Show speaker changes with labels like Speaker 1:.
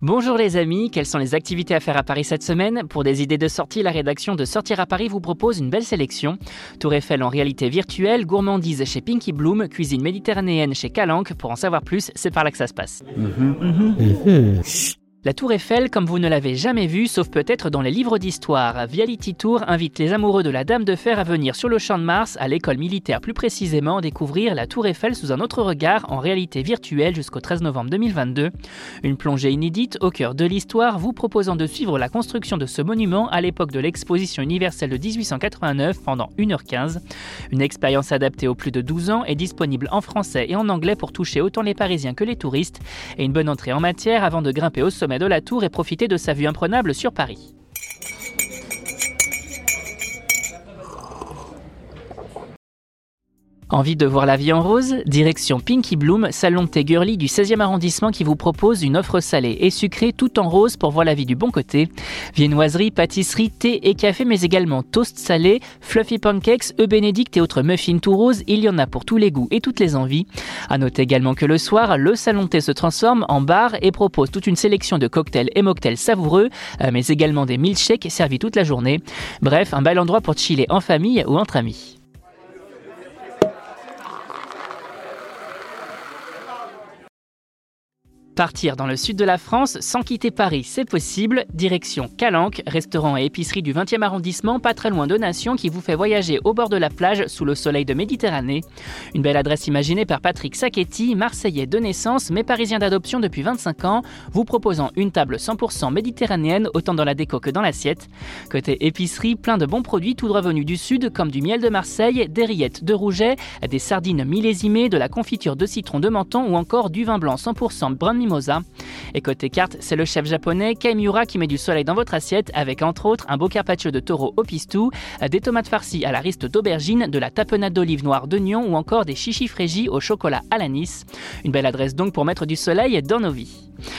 Speaker 1: Bonjour les amis, quelles sont les activités à faire à Paris cette semaine Pour des idées de sortie, la rédaction de Sortir à Paris vous propose une belle sélection. Tour Eiffel en réalité virtuelle, gourmandise chez Pinky Bloom, cuisine méditerranéenne chez Calanque. Pour en savoir plus, c'est par là que ça se passe. La Tour Eiffel, comme vous ne l'avez jamais vue, sauf peut-être dans les livres d'histoire, Viality Tour invite les amoureux de la Dame de Fer à venir sur le champ de Mars, à l'école militaire plus précisément, découvrir la Tour Eiffel sous un autre regard, en réalité virtuelle, jusqu'au 13 novembre 2022. Une plongée inédite au cœur de l'histoire, vous proposant de suivre la construction de ce monument à l'époque de l'exposition universelle de 1889 pendant 1h15. Une expérience adaptée aux plus de 12 ans est disponible en français et en anglais pour toucher autant les Parisiens que les touristes, et une bonne entrée en matière avant de grimper au sommet de la tour et profiter de sa vue imprenable sur Paris. Envie de voir la vie en rose? Direction Pinky Bloom, salon de thé girly du 16e arrondissement qui vous propose une offre salée et sucrée tout en rose pour voir la vie du bon côté. Viennoiserie, pâtisserie, thé et café mais également toast salé, fluffy pancakes, œufs bénédicts et autres muffins tout roses, il y en a pour tous les goûts et toutes les envies. À noter également que le soir, le salon de thé se transforme en bar et propose toute une sélection de cocktails et mocktails savoureux, euh, mais également des milkshakes servis toute la journée. Bref, un bel endroit pour chiller en famille ou entre amis. Partir dans le sud de la France sans quitter Paris, c'est possible. Direction Calanque, restaurant et épicerie du 20e arrondissement, pas très loin de Nation, qui vous fait voyager au bord de la plage sous le soleil de Méditerranée. Une belle adresse imaginée par Patrick Sacchetti, marseillais de naissance mais parisien d'adoption depuis 25 ans, vous proposant une table 100% méditerranéenne, autant dans la déco que dans l'assiette. Côté épicerie, plein de bons produits tout droit venus du sud, comme du miel de Marseille, des rillettes de Rouget, des sardines millésimées, de la confiture de citron de menton ou encore du vin blanc 100% et côté carte, c'est le chef japonais Kaimiura qui met du soleil dans votre assiette avec entre autres un beau carpaccio de taureau au pistou, des tomates farcies à la riste d'aubergine, de la tapenade d'olive noire d'oignon ou encore des chichis au chocolat à l'anis. Une belle adresse donc pour mettre du soleil dans nos vies.